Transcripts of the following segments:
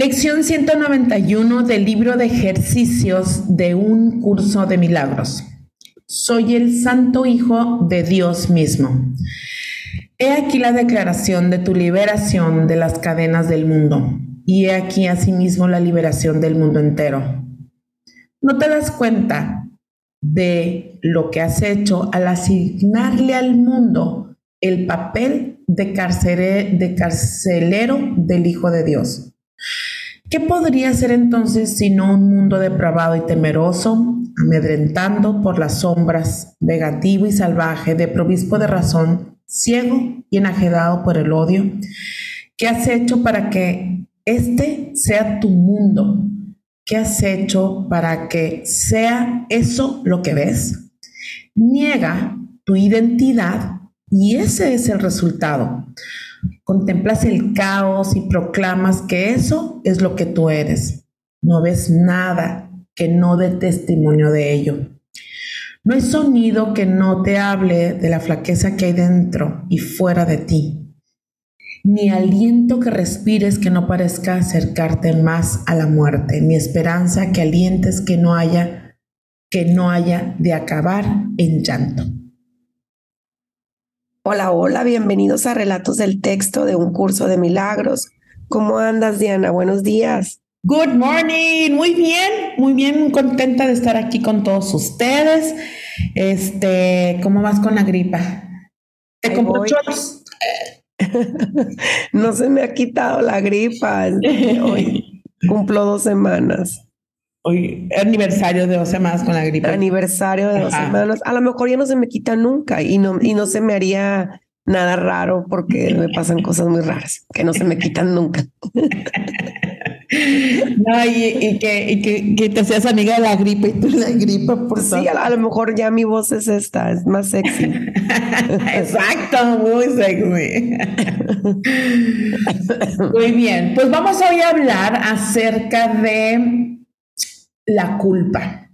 Lección 191 del libro de ejercicios de un curso de milagros. Soy el Santo Hijo de Dios mismo. He aquí la declaración de tu liberación de las cadenas del mundo, y he aquí asimismo la liberación del mundo entero. ¿No te das cuenta de lo que has hecho al asignarle al mundo el papel de, de carcelero del Hijo de Dios? ¿Qué podría ser entonces sino un mundo depravado y temeroso, amedrentando por las sombras, negativo y salvaje, de provispo de razón, ciego y enajedado por el odio? ¿Qué has hecho para que este sea tu mundo? ¿Qué has hecho para que sea eso lo que ves? Niega tu identidad y ese es el resultado. Contemplas el caos y proclamas que eso es lo que tú eres. No ves nada que no dé testimonio de ello. No hay sonido que no te hable de la flaqueza que hay dentro y fuera de ti. Ni aliento que respires que no parezca acercarte más a la muerte, ni esperanza que alientes que no haya que no haya de acabar en llanto. Hola, hola, bienvenidos a Relatos del Texto de un curso de milagros. ¿Cómo andas, Diana? Buenos días. Good morning, muy bien, muy bien, contenta de estar aquí con todos ustedes. Este, ¿cómo vas con la gripa? ¿Te compró no se me ha quitado la gripa. Hoy cumplo dos semanas. Hoy aniversario de dos semanas con la gripe. Aniversario de dos semanas. A lo mejor ya no se me quita nunca y no, y no se me haría nada raro porque me pasan cosas muy raras que no se me quitan nunca. No, y, que, que, te seas amiga de la gripe y tú la gripe por Sí, a, lo mejor ya mi voz es esta, es más sexy. Exacto, muy sexy. muy bien, pues vamos hoy a hablar acerca de la culpa.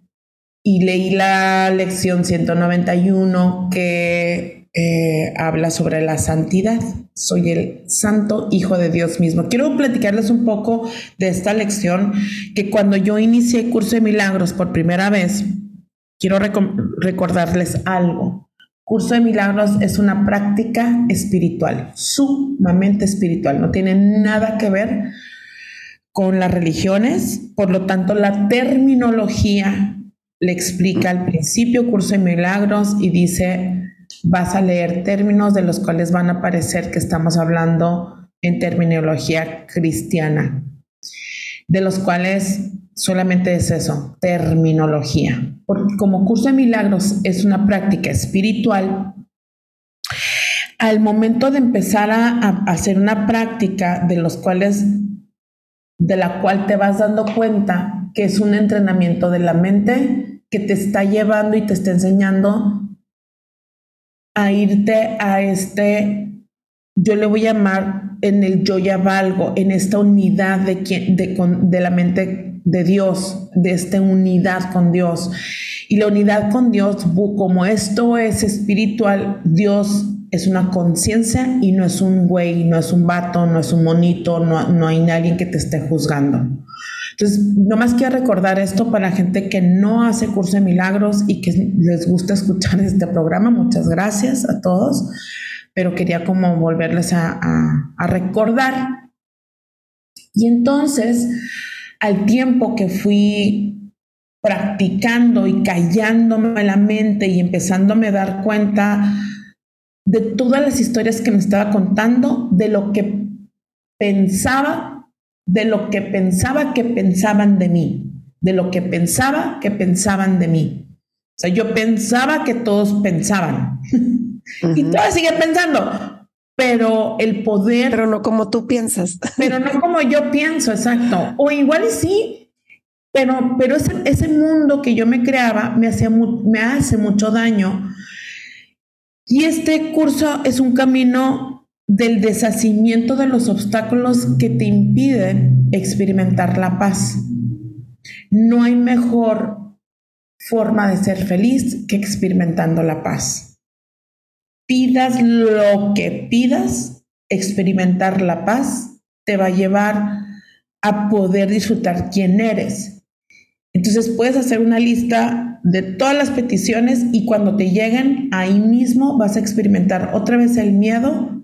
Y leí la lección 191 que eh, habla sobre la santidad. Soy el santo hijo de Dios mismo. Quiero platicarles un poco de esta lección que cuando yo inicié el curso de milagros por primera vez, quiero recordarles algo. Curso de Milagros es una práctica espiritual, sumamente espiritual, no tiene nada que ver con las religiones, por lo tanto la terminología le explica al principio curso de milagros y dice, vas a leer términos de los cuales van a parecer que estamos hablando en terminología cristiana, de los cuales solamente es eso, terminología. Porque como curso de milagros es una práctica espiritual, al momento de empezar a, a hacer una práctica de los cuales de la cual te vas dando cuenta que es un entrenamiento de la mente que te está llevando y te está enseñando a irte a este, yo le voy a llamar en el yo ya valgo, en esta unidad de, de, de la mente de Dios, de esta unidad con Dios. Y la unidad con Dios, como esto es espiritual, Dios es una conciencia y no es un güey, no es un vato, no es un monito, no, no hay nadie que te esté juzgando. Entonces, nomás quiero recordar esto para la gente que no hace curso de milagros y que les gusta escuchar este programa. Muchas gracias a todos, pero quería como volverles a, a recordar. Y entonces, al tiempo que fui practicando y callándome la mente y empezándome a dar cuenta de todas las historias que me estaba contando, de lo que pensaba de lo que pensaba que pensaban de mí, de lo que pensaba que pensaban de mí. O sea, yo pensaba que todos pensaban y todavía sigue pensando, pero el poder... Pero no como tú piensas. Pero no como yo pienso, exacto. O igual y sí, pero, pero ese, ese mundo que yo me creaba me, hacía me hace mucho daño. Y este curso es un camino del deshacimiento de los obstáculos que te impiden experimentar la paz. No hay mejor forma de ser feliz que experimentando la paz. Pidas lo que pidas, experimentar la paz te va a llevar a poder disfrutar quién eres. Entonces puedes hacer una lista de todas las peticiones y cuando te lleguen, ahí mismo vas a experimentar otra vez el miedo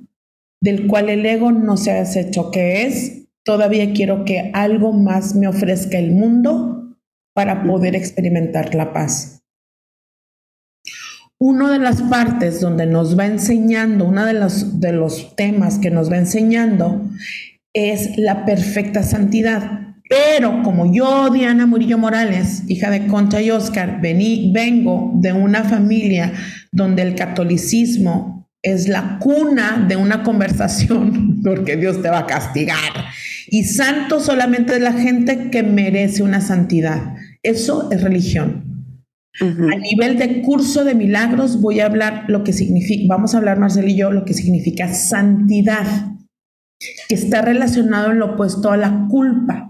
del cual el ego no se ha hecho que es, todavía quiero que algo más me ofrezca el mundo para poder experimentar la paz. Una de las partes donde nos va enseñando, uno de los, de los temas que nos va enseñando es la perfecta santidad. Pero como yo, Diana Murillo Morales, hija de Concha y Oscar, vení, vengo de una familia donde el catolicismo es la cuna de una conversación, porque Dios te va a castigar. Y santo solamente es la gente que merece una santidad. Eso es religión. A nivel de curso de milagros voy a hablar lo que significa, vamos a hablar Marcel y yo, lo que significa santidad, que está relacionado en lo opuesto a la culpa.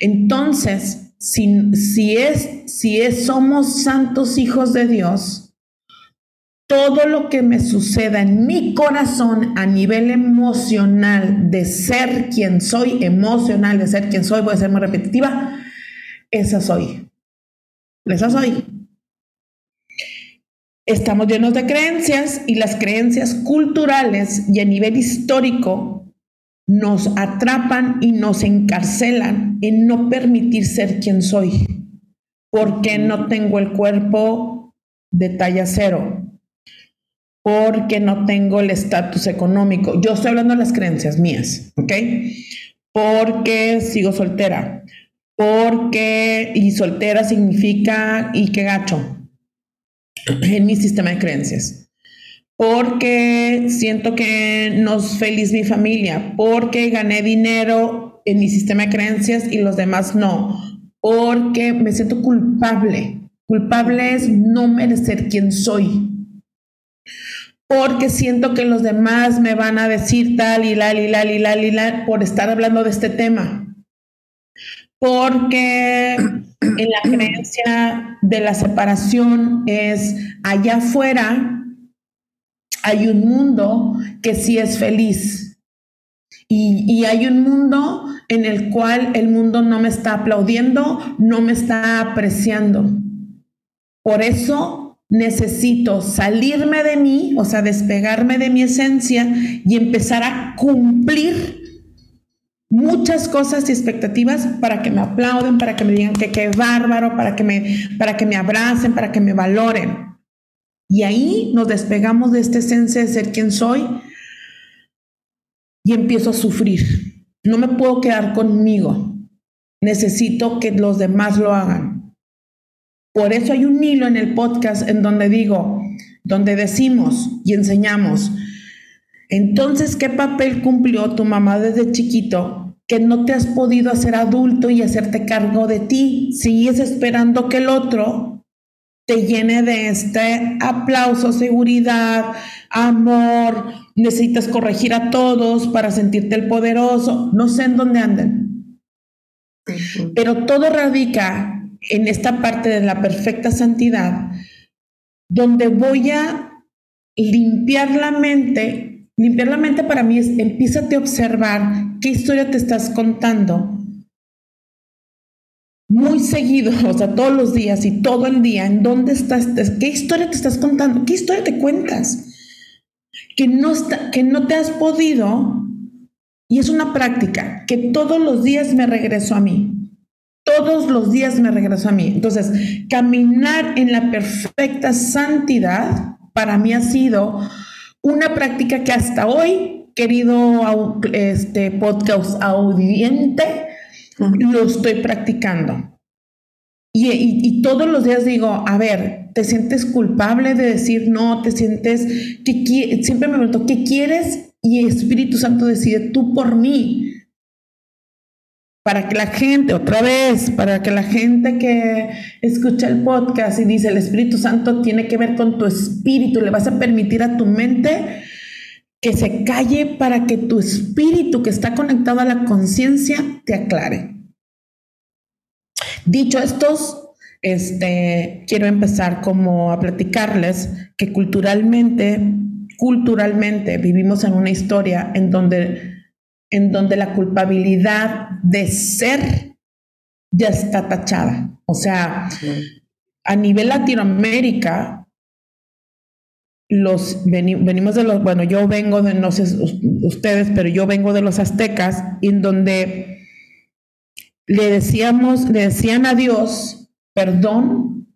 Entonces, si, si, es, si es, somos santos hijos de Dios, todo lo que me suceda en mi corazón a nivel emocional de ser quien soy, emocional de ser quien soy, voy a ser muy repetitiva, esa soy. Esa soy. Estamos llenos de creencias y las creencias culturales y a nivel histórico nos atrapan y nos encarcelan en no permitir ser quien soy. Porque no tengo el cuerpo de talla cero. Porque no tengo el estatus económico. Yo estoy hablando de las creencias mías, ¿ok? Porque sigo soltera porque y soltera significa y qué gacho en mi sistema de creencias. Porque siento que no es feliz mi familia, porque gané dinero en mi sistema de creencias y los demás no, porque me siento culpable. Culpable es no merecer quien soy. Porque siento que los demás me van a decir tal y la y la y la y la por estar hablando de este tema porque en la creencia de la separación es allá afuera hay un mundo que sí es feliz y, hay un mundo en el cual el mundo no me está aplaudiendo, no me está apreciando. Por eso necesito salirme de mí, o sea, despegarme de mi esencia y empezar a cumplir muchas cosas y expectativas para que me aplauden, para que me digan que qué bárbaro, para que me, para que me abracen, para que me valoren. Y ahí nos despegamos de esta esencia de ser quien soy y empiezo a sufrir. No me puedo quedar conmigo. Necesito que los demás lo hagan. Por eso hay un hilo en el podcast en donde digo, donde decimos y enseñamos, entonces, ¿qué papel cumplió tu mamá desde chiquito que no te has podido hacer adulto y hacerte cargo de ti? Sigues esperando que el otro te llene de este aplauso, seguridad, amor, necesitas corregir a todos para sentirte el poderoso, no sé en dónde anden. Pero todo radica en esta parte de la perfecta santidad, donde voy a limpiar la mente. Limpiar la mente para mí es empiézate a observar qué historia te estás contando muy seguido, o sea, todos los días y todo el día, en dónde estás, qué historia te estás contando, qué historia te cuentas, que no, está, que no te has podido, y es una práctica, que todos los días me regreso a mí, todos los días me regreso a mí. Entonces, caminar en la perfecta santidad para mí ha sido una práctica que hasta hoy querido este podcast audiente, lo estoy practicando. Y, todos los días digo, a ver, ¿te sientes culpable de decir no? ¿Te sientes que siempre me pregunto, ¿qué quieres? Y Espíritu Santo decide tú por mí. Para que la gente, otra vez, para que la gente que escucha el podcast y dice, el Espíritu Santo tiene que ver con tu espíritu, le vas a permitir a tu mente que se calle para que tu espíritu que está conectado a la conciencia te aclare. Dicho estos, este, quiero empezar como a platicarles que culturalmente, culturalmente vivimos en una historia en donde, en donde la culpabilidad de ser ya está tachada. O sea, a nivel Latinoamérica, los venimos de los, bueno, yo vengo de, no sé ustedes, pero yo vengo de los aztecas, en donde le decíamos, le decían a Dios, perdón,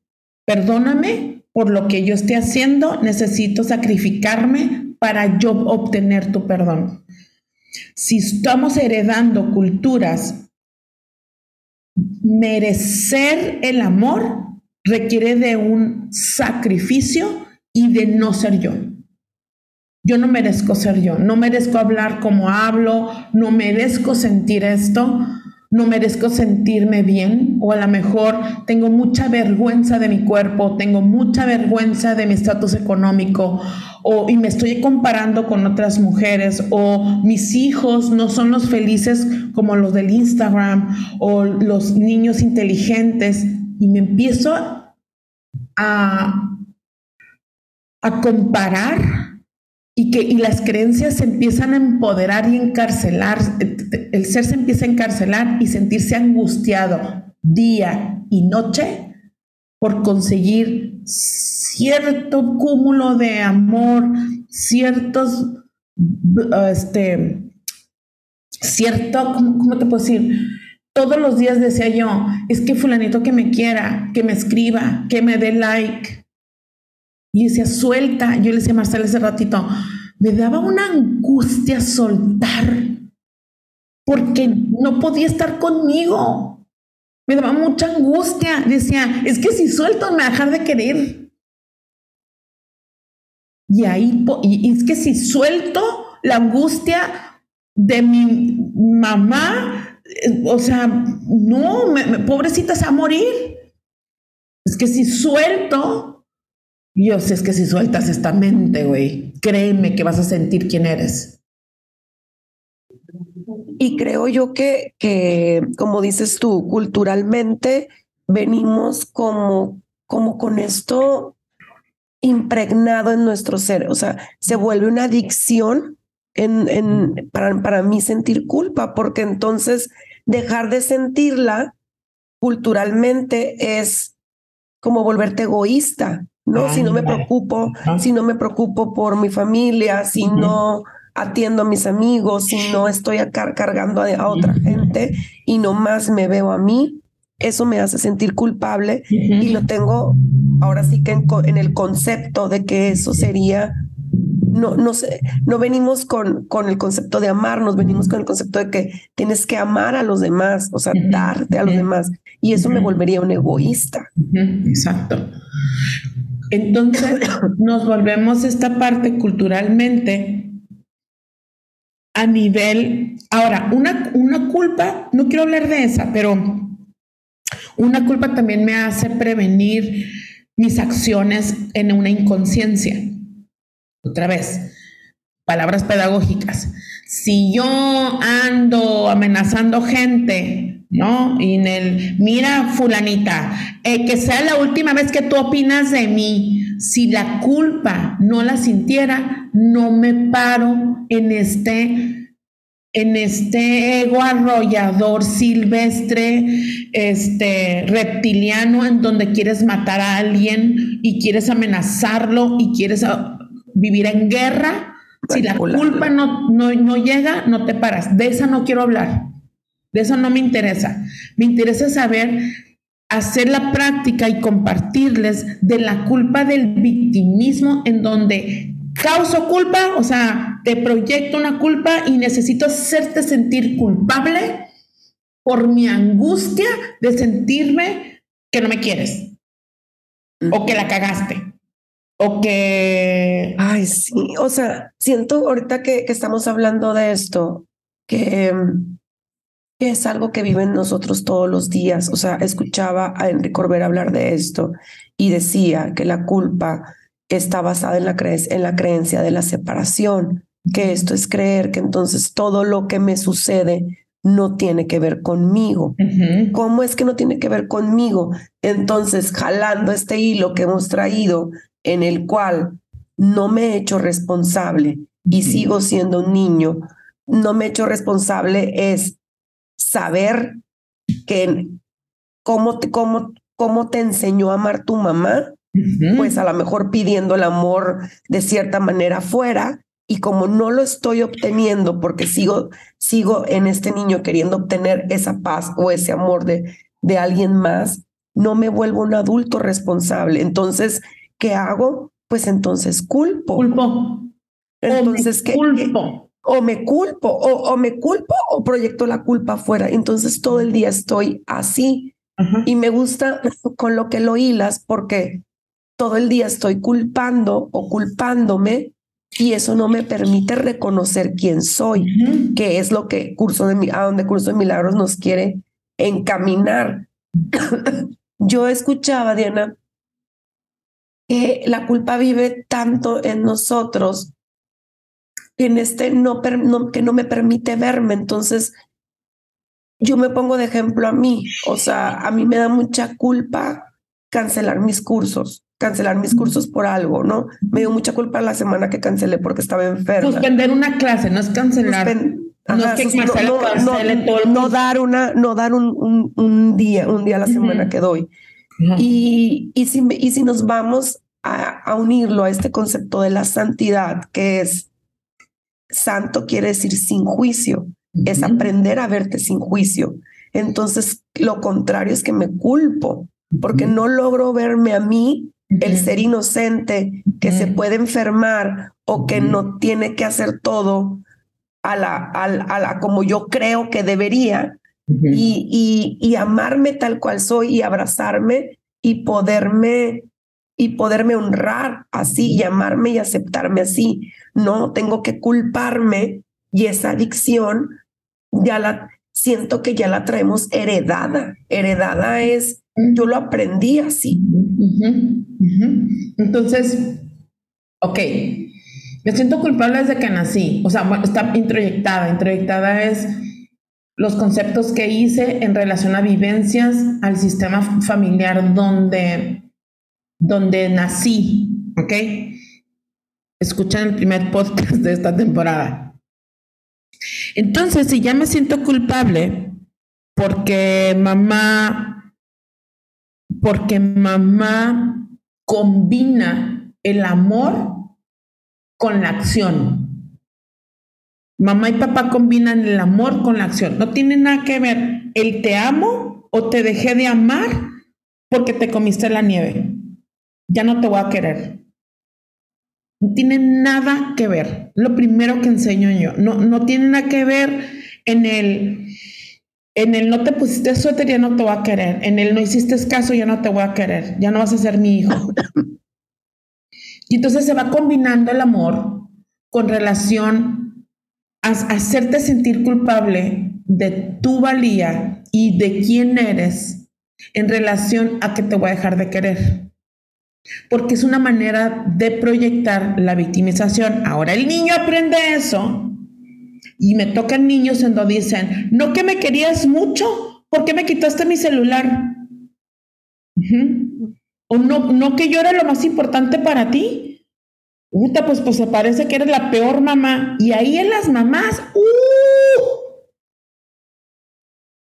perdóname por lo que yo esté haciendo, necesito sacrificarme para yo obtener tu perdón. Si estamos heredando culturas, merecer el amor requiere de un sacrificio y de no ser yo. Yo no merezco ser yo, no merezco hablar como hablo, no merezco sentir esto, no merezco sentirme bien. O a lo mejor tengo mucha vergüenza de mi cuerpo, tengo mucha vergüenza de mi estatus económico o y me estoy comparando con otras mujeres o mis hijos no son los felices como los del Instagram o los niños inteligentes. Y me empiezo a a comparar y que y las creencias se empiezan a empoderar y encarcelar, el ser se empieza a encarcelar y sentirse angustiado día y noche por conseguir cierto cúmulo de amor, ciertos, este, cierto, ¿cómo, te puedo decir? Todos los días decía yo, es que fulanito que me quiera, que me escriba, que me dé like, y decía, suelta. Yo le decía a Marcela ese ratito, me daba una angustia soltar porque no podía estar conmigo. Me daba mucha angustia. Decía, es que si suelto me va a dejar de querer. Y ahí, es que si suelto la angustia de mi mamá, o sea, no, pobrecita se va a morir. Es que si suelto Dios, es que si sueltas esta mente, güey, créeme que vas a sentir quién eres. Y creo yo que, que, como dices tú, culturalmente venimos como, como con esto impregnado en nuestro ser. O sea, se vuelve una adicción en, en, para, para mí sentir culpa, porque entonces dejar de sentirla culturalmente es como volverte egoísta. ¿No? si no me preocupo, si no me preocupo por mi familia, si no atiendo a mis amigos, si no estoy cargando a, otra gente y nomás me veo a mí, eso me hace sentir culpable y lo tengo ahora sí que en, el concepto de que eso sería no, no sé, no venimos con, con el concepto de amarnos, venimos con el concepto de que tienes que amar a los demás, o sea, darte a los demás. Y eso me volvería un egoísta. Exacto. Entonces nos volvemos esta parte culturalmente a nivel, ahora, una, una culpa, no quiero hablar de esa, pero una culpa también me hace prevenir mis acciones en una inconsciencia. Otra vez, palabras pedagógicas. Si yo ando amenazando gente ¿no? Y en el, mira, fulanita, eh, que sea la última vez que tú opinas de mí. Si la culpa no la sintiera, no me paro en este, en este ego arrollador silvestre, este reptiliano, en donde quieres matar a alguien y quieres amenazarlo y quieres ah, vivir en guerra. Si la culpa no, no, no llega, no te paras. De esa no quiero hablar. De eso no me interesa. Me interesa saber hacer la práctica y compartirles de la culpa del victimismo en donde causo culpa, o sea, te proyecto una culpa y necesito hacerte sentir culpable por mi angustia de sentirme que no me quieres o que la cagaste o que... Ay, sí, o sea, siento ahorita que, estamos hablando de esto, que, que, es algo que viven nosotros todos los días. O sea, escuchaba a Enrique Corbera hablar de esto y decía que la culpa está basada en la, en la creencia de la separación, que esto es creer que entonces todo lo que me sucede no tiene que ver conmigo. ¿Cómo es que no tiene que ver conmigo? Entonces, jalando este hilo que hemos traído en el cual no me he hecho responsable y sigo siendo un niño, no me he hecho responsable es saber que cómo te, cómo, cómo te enseñó a amar tu mamá, pues a lo mejor pidiendo el amor de cierta manera fuera y como no lo estoy obteniendo porque sigo, sigo en este niño queriendo obtener esa paz o ese amor de, de alguien más, no me vuelvo un adulto responsable. Entonces, ¿qué hago? Pues entonces culpo. Culpo. Entonces, ¿qué? Culpo. O me culpo, o, o, me culpo o proyecto la culpa afuera. Entonces todo el día estoy así. Y me gusta con lo que lo hilas porque todo el día estoy culpando o culpándome y eso no me permite reconocer quién soy, que es lo que curso de a donde curso de milagros nos quiere encaminar. Yo escuchaba, Diana, que la culpa vive tanto en nosotros en este no, que no me permite verme. Entonces, yo me pongo de ejemplo a mí, o sea, a mí me da mucha culpa cancelar mis cursos cancelar mis cursos por algo, ¿no? Me dio mucha culpa la semana que cancelé porque estaba enferma. Suspender una clase, no es cancelar. no es que no, dar una, no dar un, un, día, un día a la semana que doy. y, y, si, y si nos vamos a, a unirlo a este concepto de la santidad, que es santo quiere decir sin juicio, es aprender a verte sin juicio. Entonces, lo contrario es que me culpo porque no logro verme a mí el ser inocente que se puede enfermar o que no tiene que hacer todo a la, a, la como yo creo que debería y, y, y, amarme tal cual soy y abrazarme y poderme y poderme honrar así y amarme y aceptarme así. No tengo que culparme y esa adicción ya la siento que ya la traemos heredada. Heredada es yo lo aprendí así. Entonces, ok, me siento culpable desde que nací. O sea, está introyectada. Introyectada es los conceptos que hice en relación a vivencias, al sistema familiar donde, donde nací. ¿Ok? Escuchan el primer podcast de esta temporada. Entonces, si ya me siento culpable porque mamá porque mamá combina el amor con la acción. Mamá y papá combinan el amor con la acción. No tiene nada que ver el te amo o te dejé de amar porque te comiste la nieve. Ya no te voy a querer. No tiene nada que ver. Lo primero que enseño yo. No, no tiene nada que ver en el en el no te pusiste suéter, ya no te voy a querer. En el no hiciste caso, ya no te voy a querer. Ya no vas a ser mi hijo. Y entonces se va combinando el amor con relación a, hacerte sentir culpable de tu valía y de quién eres en relación a que te voy a dejar de querer. Porque es una manera de proyectar la victimización. Ahora el niño aprende eso y me tocan niños en donde dicen, no que me querías mucho, ¿por qué me quitaste mi celular? O no, no que yo era lo más importante para ti. Puta, pues, pues se parece que eres la peor mamá. Y ahí en las mamás, ¡uh!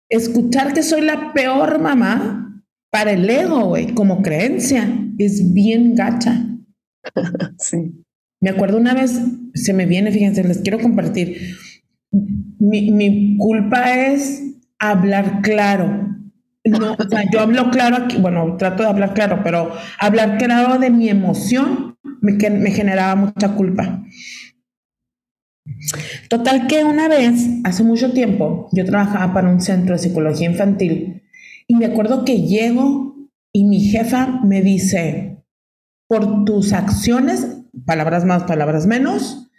escuchar que soy la peor mamá para el ego, güey, como creencia, es bien gacha. Sí. Me acuerdo una vez, se me viene, fíjense, les quiero compartir mi, culpa es hablar claro. No, o yo hablo claro aquí, bueno, trato de hablar claro, pero hablar claro de mi emoción me, me generaba mucha culpa. Total que una vez, hace mucho tiempo, yo trabajaba para un centro de psicología infantil y me acuerdo que llego y mi jefa me dice, por tus acciones, palabras más, palabras menos,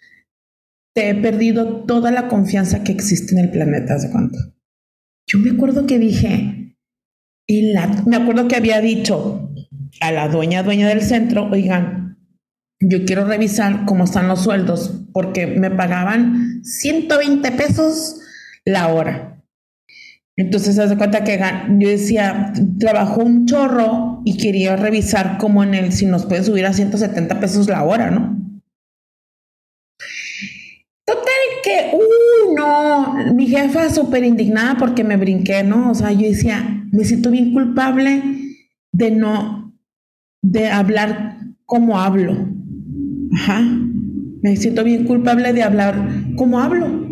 te he perdido toda la confianza que existe en el planeta, ¿de cuánto? Yo me acuerdo que dije, me acuerdo que había dicho a la dueña, dueña del centro, oigan, yo quiero revisar cómo están los sueldos, porque me pagaban 120 pesos la hora. Entonces, se hace cuenta que yo decía, trabajó un chorro y quería revisar cómo en él, si nos puede subir a 170 pesos la hora, ¿no? Total que, uh, no, mi jefa súper indignada porque me brinqué, ¿no? O sea, yo decía, me siento bien culpable de no, de hablar como hablo. Ajá. Me siento bien culpable de hablar como hablo,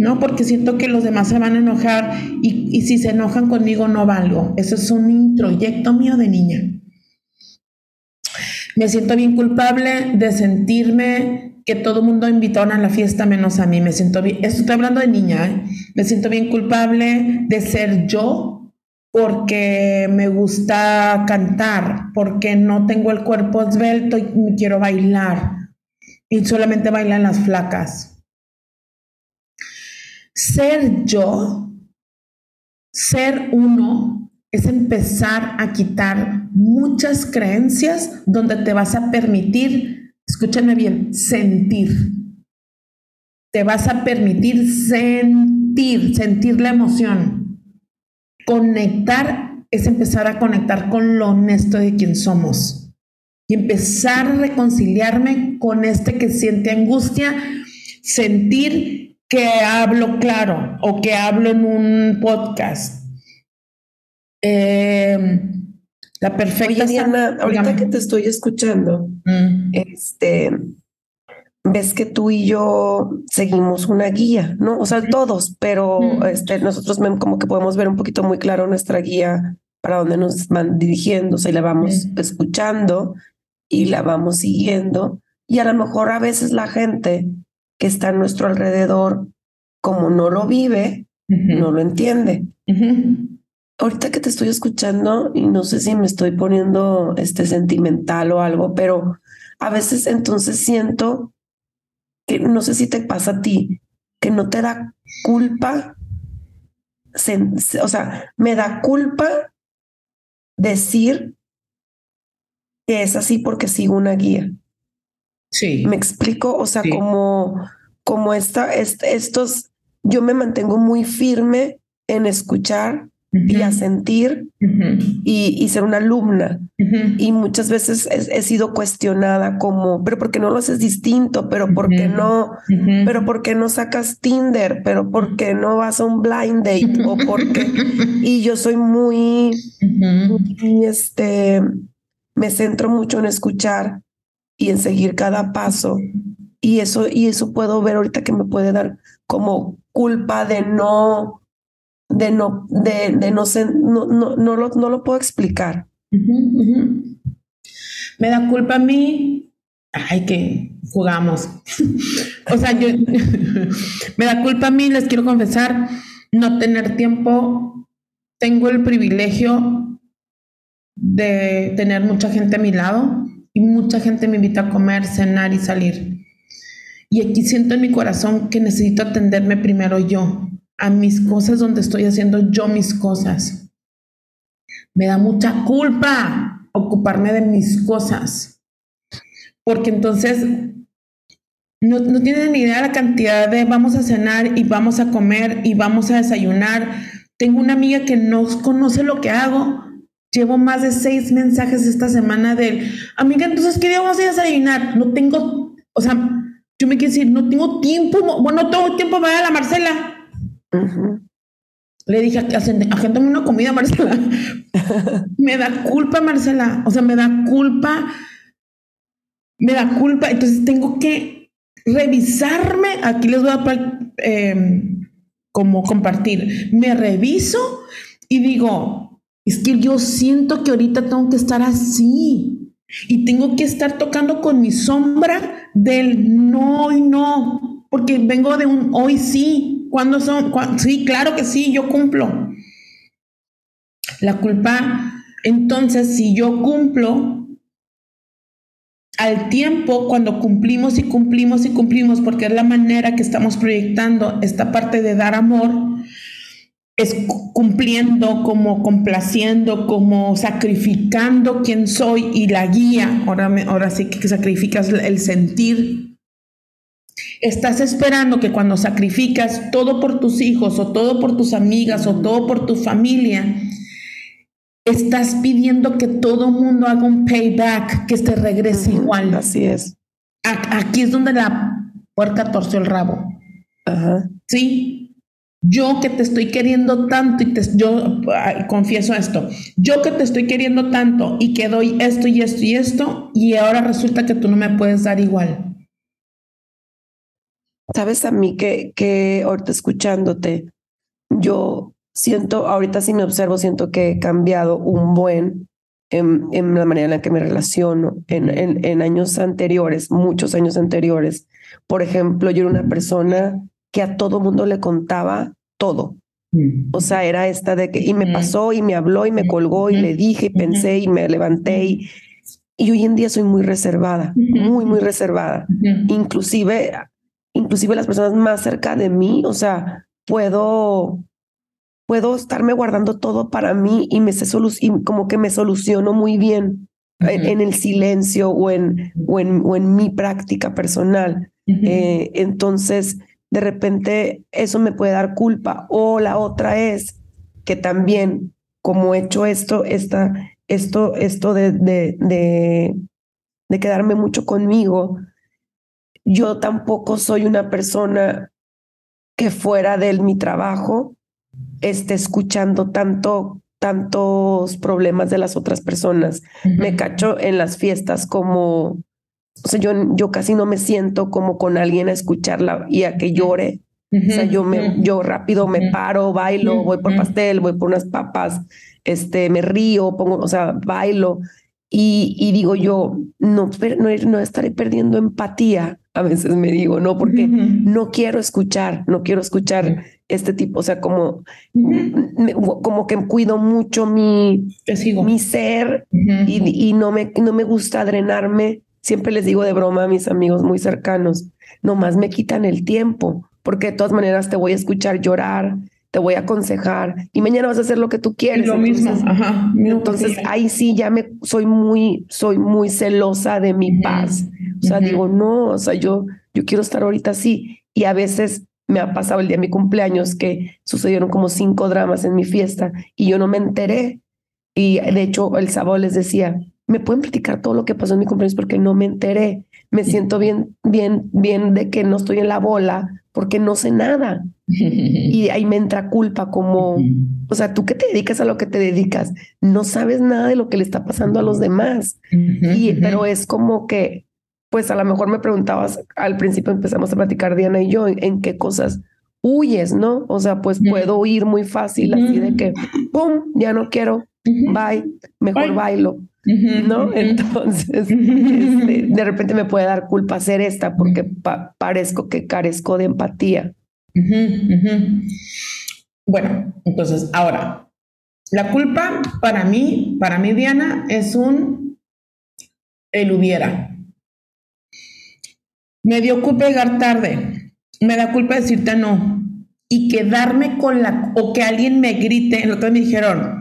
¿no? Porque siento que los demás se van a enojar y, y si se enojan conmigo no valgo. Eso es un introyecto mío de niña. Me siento bien culpable de sentirme que todo el mundo invitó a la fiesta menos a mí. Me siento bien, esto estoy hablando de niña, ¿eh? me siento bien culpable de ser yo porque me gusta cantar, porque no tengo el cuerpo esbelto y quiero bailar. Y solamente bailan las flacas. Ser yo, ser uno, es empezar a quitar muchas creencias donde te vas a permitir, escúchame bien, sentir. Te vas a permitir sentir, sentir la emoción Conectar es empezar a conectar con lo honesto de quien somos y empezar a reconciliarme con este que siente angustia, sentir que hablo claro o que hablo en un podcast. Em, la perfecta. Oye, Diana, ahorita que te estoy escuchando, mm. este, ves que tú y yo seguimos una guía, ¿no? O sea, todos, pero este, nosotros como que podemos ver un poquito muy claro nuestra guía para dónde nos van dirigiendo, o sea, y la vamos escuchando y la vamos siguiendo. Y a lo mejor a veces la gente que está a nuestro alrededor, como no lo vive, no lo entiende. Ahorita que te estoy escuchando, y no sé si me estoy poniendo este sentimental o algo, pero a veces entonces siento no sé si te pasa a ti, que no te da culpa, o sea, me da culpa decir que es así porque sigo una guía. Sí. Me explico, o sea, como, como esta, estos, yo me mantengo muy firme en escuchar y a sentir y, ser una alumna. Y muchas veces he, sido cuestionada como, pero ¿por qué no lo haces distinto? ¿Pero por qué no? ¿Pero por qué no sacas Tinder? ¿Pero por qué no vas a un blind date? ¿O porque Y yo soy muy, muy, este, me centro mucho en escuchar y en seguir cada paso. Y eso, y eso puedo ver ahorita que me puede dar como culpa de no de no, de, no, ser, no, no, no, lo, no lo puedo explicar. Me da culpa a mí, ay, que jugamos. o sea, yo, me da culpa a mí, les quiero confesar, no tener tiempo. Tengo el privilegio de tener mucha gente a mi lado y mucha gente me invita a comer, cenar y salir. Y aquí siento en mi corazón que necesito atenderme primero yo a mis cosas donde estoy haciendo yo mis cosas. Me da mucha culpa ocuparme de mis cosas. Porque entonces no, no tienen ni idea la cantidad de vamos a cenar y vamos a comer y vamos a desayunar. Tengo una amiga que no conoce lo que hago. Llevo más de seis mensajes esta semana de amiga, entonces, ¿qué día vamos a desayunar? No tengo, o sea, yo me quiero decir, no tengo tiempo, bueno, no tengo tiempo para la Marcela. Le dije, agéntame una comida, Marcela. me da culpa, Marcela. O sea, me da culpa. Me da culpa. Entonces tengo que revisarme. Aquí les voy a em, como compartir. Me reviso y digo, es que yo siento que ahorita tengo que estar así. Y tengo que estar tocando con mi sombra del no y no, porque vengo de un hoy sí. ¿Cuándo son? Sí, claro que sí, yo cumplo. La culpa, entonces, si yo cumplo, al tiempo, cuando cumplimos y cumplimos y cumplimos, porque es la manera que estamos proyectando esta parte de dar amor, es cumpliendo, como complaciendo, como sacrificando quién soy y la guía. Ahora, ahora sí que sacrificas el sentir. Estás esperando que cuando sacrificas todo por tus hijos o todo por tus amigas o todo por tu familia, estás pidiendo que todo mundo haga un payback, que te regrese igual. Así es. Aquí es donde la puerca torció el rabo. Ajá. Sí, yo que te estoy queriendo tanto y te, yo confieso esto, yo que te estoy queriendo tanto y que doy esto y esto y esto y ahora resulta que tú no me puedes dar igual. Sabes a mí que, que ahorita escuchándote, yo siento, ahorita sí me observo, siento que he cambiado un buen en, en la manera en la que me relaciono. En, en, en años anteriores, muchos años anteriores, por ejemplo, yo era una persona que a todo mundo le contaba todo. O sea, era esta de que, y me pasó, y me habló, y me colgó, y le dije, y pensé, y me levanté, y, y hoy en día soy muy reservada, muy, muy reservada. Inclusive, inclusive las personas más cerca de mí, o sea, puedo, puedo estarme guardando todo para mí y me sé y como que me soluciono muy bien en, el silencio o en, o en, o en mi práctica personal. Eh, entonces, de repente eso me puede dar culpa. O la otra es que también, como he hecho esto, esta, esto, esto de, de, de, de quedarme mucho conmigo, yo tampoco soy una persona que fuera de mi trabajo esté escuchando tanto tantos problemas de las otras personas. Me cacho en las fiestas como o sea, yo, yo casi no me siento como con alguien a escucharla y a que llore. o sea, yo, me, yo rápido me paro, bailo, voy por pastel, voy por unas papas, este, me río, pongo, o sea, bailo. Y, y digo yo, no, no, no estaré perdiendo empatía, a veces me digo, no, porque no quiero escuchar, no quiero escuchar este tipo, o sea, como, como que cuido mucho mi, mi ser y, y, no, me, no me gusta drenarme Siempre les digo de broma a mis amigos muy cercanos, nomás me quitan el tiempo, porque de todas maneras te voy a escuchar llorar, te voy a aconsejar y mañana vas a hacer lo que tú quieres. lo mismo, ajá. Entonces ahí sí ya me soy muy, soy muy celosa de mi paz. O sea, digo, no, o sea, yo, yo quiero estar ahorita así. Y a veces me ha pasado el día de mi cumpleaños que sucedieron como cinco dramas en mi fiesta y yo no me enteré. Y de hecho el sábado les decía, me pueden platicar todo lo que pasó en mi cumpleaños porque no me enteré. Me siento bien, bien, bien de que no estoy en la bola porque no sé nada. Y ahí me entra culpa como, o sea, tú que te dedicas a lo que te dedicas, no sabes nada de lo que le está pasando a los demás. Y, pero es como que, pues a lo mejor me preguntabas, al principio empezamos a platicar Diana y yo, en, qué cosas huyes, ¿no? O sea, pues puedo huir muy fácil, así de que, ¡pum! Ya no quiero, bye, mejor bailo. ¿no? Entonces, este, de repente me puede dar culpa hacer esta porque parezco que carezco de empatía. Bueno, entonces, ahora, la culpa para mí, para mí, Diana, es un el hubiera. Me dio culpa llegar tarde, me da culpa decirte no y quedarme con la, o que alguien me grite, el otro me dijeron,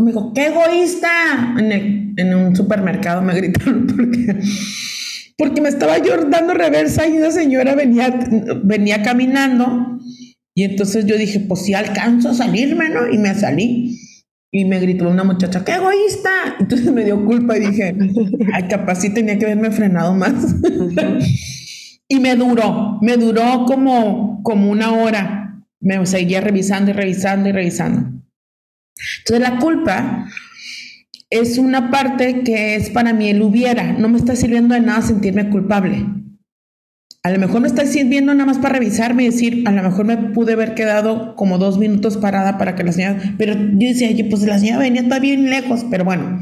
conmigo, ¡qué egoísta! En, un supermercado me gritaron porque, porque me estaba yo dando reversa y una señora venía, venía caminando y entonces yo dije, pues si alcanzo a salirme, ¿no? Y me salí. Y me gritó una muchacha, ¡qué egoísta! Entonces me dio culpa y dije, ay, capaz sí tenía que haberme frenado más. y me duró, me duró como, como una hora. Me seguía revisando y revisando y revisando. Entonces la culpa es una parte que es para mí el hubiera, no me está sirviendo de nada sentirme culpable. A lo mejor me está sirviendo nada más para revisarme y decir, a lo mejor me pude haber quedado como dos minutos parada para que la señora, pero yo decía, pues la señora venía está bien lejos, pero bueno.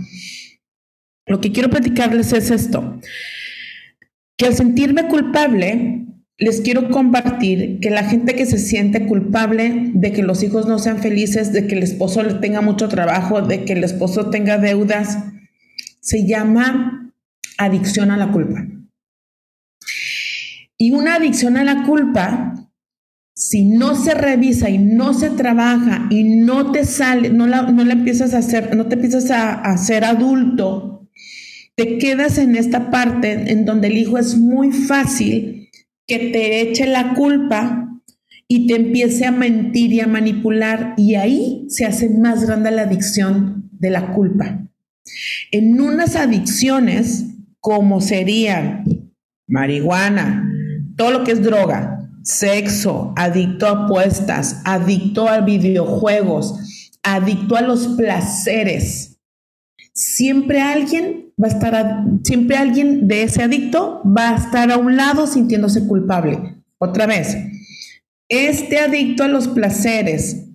lo que quiero platicarles es esto, que al sentirme culpable, les quiero compartir que la gente que se siente culpable de que los hijos no sean felices, de que el esposo tenga mucho trabajo, de que el esposo tenga deudas, se llama adicción a la culpa. Y una adicción a la culpa, si no se revisa y no se trabaja y no te sale, no la, no empiezas a hacer, no te empiezas a, a ser adulto, te quedas en esta parte en donde el hijo es muy fácil que te eche la culpa y te empiece a mentir y a manipular y ahí se hace más grande la adicción de la culpa. En unas adicciones como serían marihuana, todo lo que es droga, sexo, adicto a apuestas, adicto a videojuegos, adicto a los placeres, siempre alguien va a estar, siempre alguien de ese adicto va a estar a un lado sintiéndose culpable. Otra vez, este adicto a los placeres,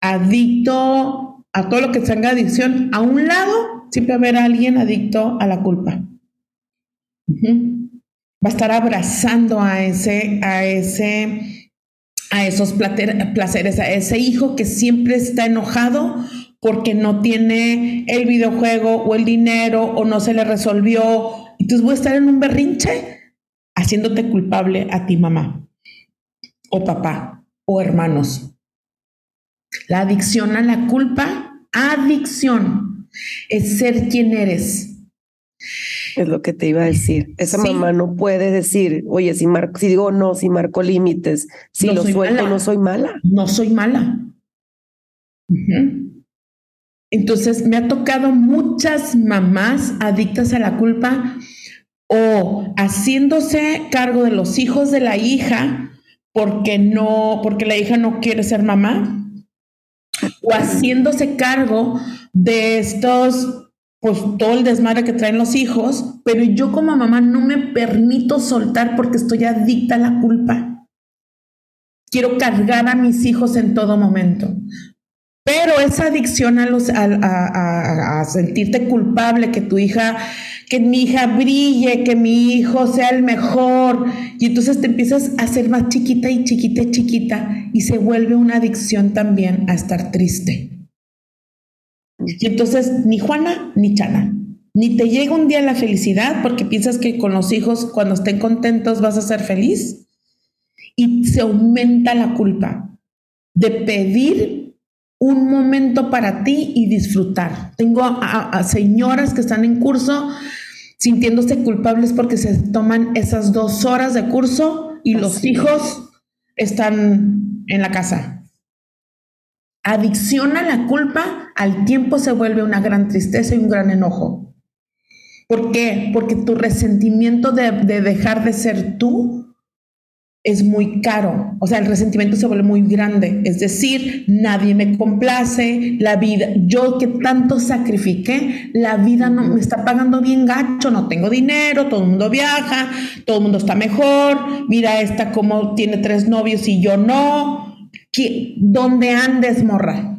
adicto a todo lo que tenga adicción, a un lado siempre va a haber alguien adicto a la culpa. Va a estar abrazando a ese, a ese, a esos placeres, a ese hijo que siempre está enojado porque no tiene el videojuego o el dinero o no se le resolvió. Entonces voy a estar en un berrinche haciéndote culpable a ti mamá o papá o hermanos. La adicción a la culpa, adicción, es ser quien eres. Es lo que te iba a decir. Esa mamá no puede decir, oye, si, marco, si digo no, si marco límites, si lo suelto, no soy mala. No soy mala. Entonces me ha tocado muchas mamás adictas a la culpa o haciéndose cargo de los hijos de la hija porque no, porque la hija no quiere ser mamá, o haciéndose cargo de estos, pues todo el desmadre que traen los hijos, pero yo como mamá no me permito soltar porque estoy adicta a la culpa. Quiero cargar a mis hijos en todo momento. Pero esa adicción a, los, a, sentirte culpable, que tu hija, que mi hija brille, que mi hijo sea el mejor, y entonces te empiezas a ser más chiquita y chiquita y chiquita, y se vuelve una adicción también a estar triste. Y entonces ni Juana ni Chana, ni te llega un día la felicidad porque piensas que con los hijos cuando estén contentos vas a ser feliz, y se aumenta la culpa de pedir un momento para ti y disfrutar. Tengo a, señoras que están en curso sintiéndose culpables porque se toman esas dos horas de curso y los hijos están en la casa. Adicción a la culpa al tiempo se vuelve una gran tristeza y un gran enojo. ¿Por qué? Porque tu resentimiento de, de dejar de ser tú es muy caro, o sea, el resentimiento se vuelve muy grande, es decir, nadie me complace, la vida, yo que tanto sacrifiqué, la vida no me está pagando bien gacho, no tengo dinero, todo el mundo viaja, todo el mundo está mejor, mira esta como tiene tres novios y yo no, ¿dónde andes, morra?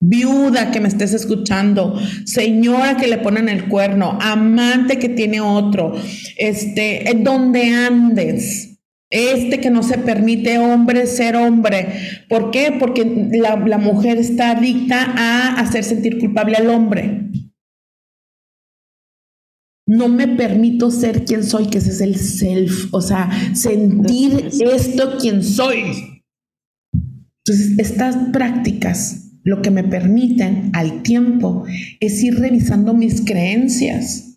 Viuda que me estés escuchando, señora que le ponen el cuerno, amante que tiene otro, este, ¿dónde andes? Este que no se permite hombre ser hombre. ¿Por qué? Porque la, mujer está adicta a hacer sentir culpable al hombre. No me permito ser quien soy, que ese es el self, o sea, sentir esto quien soy. Entonces, estas prácticas lo que me permiten al tiempo es ir revisando mis creencias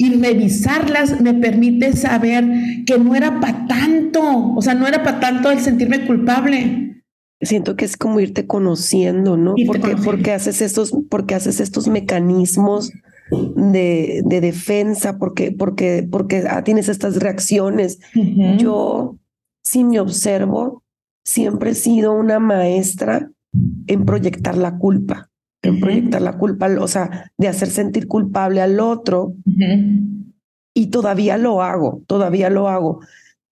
y revisarlas me permite saber que no era para tanto, o sea, no era para tanto el sentirme culpable. Siento que es como irte conociendo, ¿no? porque, porque haces estos, porque haces estos mecanismos de, de defensa, porque, porque, porque ah, tienes estas reacciones. Yo, si me observo, siempre he sido una maestra en proyectar la culpa en proyectar la culpa, o sea, de hacer sentir culpable al otro. Y todavía lo hago, todavía lo hago.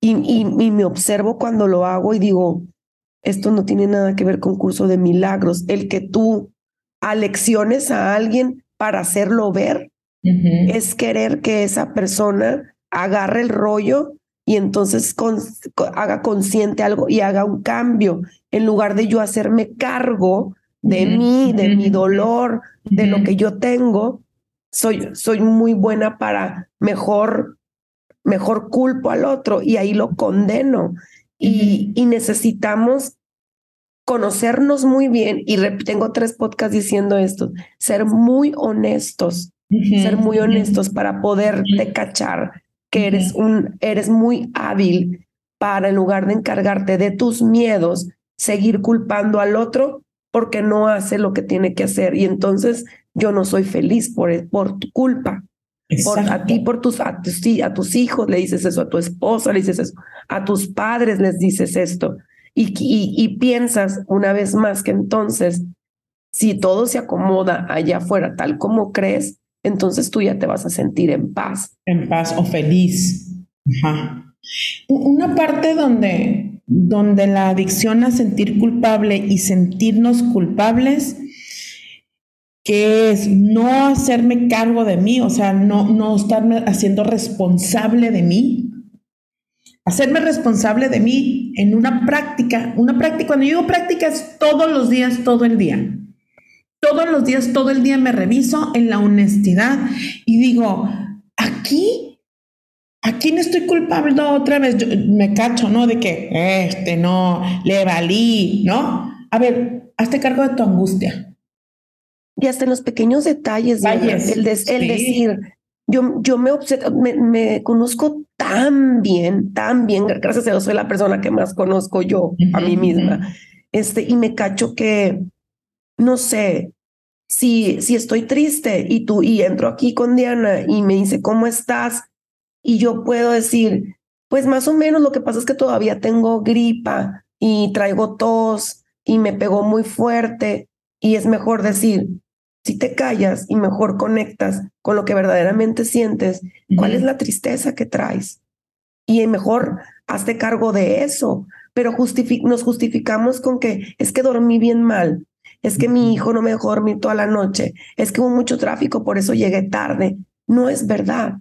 Y, y, me observo cuando lo hago y digo, esto no tiene nada que ver con curso de milagros. El que tú alecciones a alguien para hacerlo ver, es querer que esa persona agarre el rollo y entonces haga consciente algo y haga un cambio, en lugar de yo hacerme cargo de mí, de mi dolor, de lo que yo tengo, soy, soy muy buena para mejor, mejor culpo al otro y ahí lo condeno. y, y, necesitamos conocernos muy bien, y tengo tres podcasts diciendo esto, ser muy honestos, ser muy honestos para poderte cachar que eres un, eres muy hábil para en lugar de encargarte de tus miedos, seguir culpando al otro porque no hace lo que tiene que hacer. Y entonces yo no soy feliz por, por tu culpa. Por, a ti, por tus a, tus, a tus hijos le dices eso, a tu esposa le dices eso, a tus padres les dices esto y, piensas una vez más que entonces, si todo se acomoda allá afuera tal como crees, entonces tú ya te vas a sentir en paz. En paz o feliz. Una parte donde, donde la adicción a sentir culpable y sentirnos culpables, que es no hacerme cargo de mí, o sea, no, no estarme haciendo responsable de mí, hacerme responsable de mí en una práctica, una práctica, cuando digo práctica es todos los días, todo el día. Todos los días, todo el día me reviso en la honestidad y digo, aquí, aquí no estoy culpable otra vez, me cacho, ¿no? De que, este, no, le valí, ¿no? A ver, hazte cargo de tu angustia. Y hasta en los pequeños detalles, el, decir, yo, yo me, me, me, conozco tan bien, tan bien, gracias a Dios soy la persona que más conozco yo a mí misma. Este, y me cacho que, no sé, si, si estoy triste y tú, y entro aquí con Diana y me dice, ¿cómo estás? Y yo puedo decir, pues más o menos lo que pasa es que todavía tengo gripa y traigo tos y me pegó muy fuerte y es mejor decir, si te callas y mejor conectas con lo que verdaderamente sientes, cuál es la tristeza que traes. Y mejor hazte cargo de eso, pero nos justificamos con que es que dormí bien mal, es que mi hijo no me dejó dormir toda la noche, es que hubo mucho tráfico, por eso llegué tarde. No es verdad.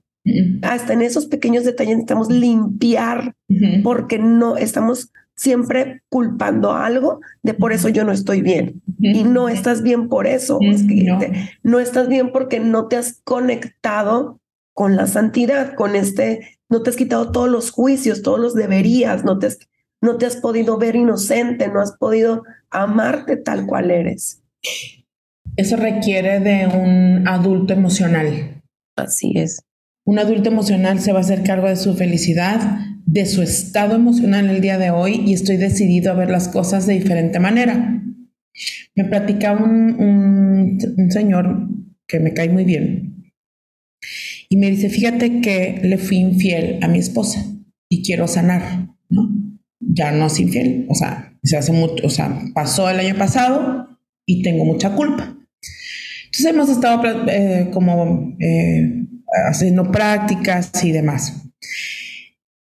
Hasta en esos pequeños detalles necesitamos limpiar porque no estamos siempre culpando algo de por eso yo no estoy bien. Y no estás bien por eso. no. estás bien porque no te has conectado con la santidad, con este, no te has quitado todos los juicios, todos los deberías, no te has, no te has podido ver inocente, no has podido amarte tal cual eres. Eso requiere de un adulto emocional. Así es. Un adulto emocional se va a hacer cargo de su felicidad, de su estado emocional el día de hoy y estoy decidido a ver las cosas de diferente manera. Me platicaba un, señor que me cae muy bien y me dice, fíjate que le fui infiel a mi esposa y quiero sanar. Ya no es infiel, o sea, se hace mucho, o sea, pasó el año pasado y tengo mucha culpa. Entonces hemos estado eh, como eh, haciendo prácticas y demás.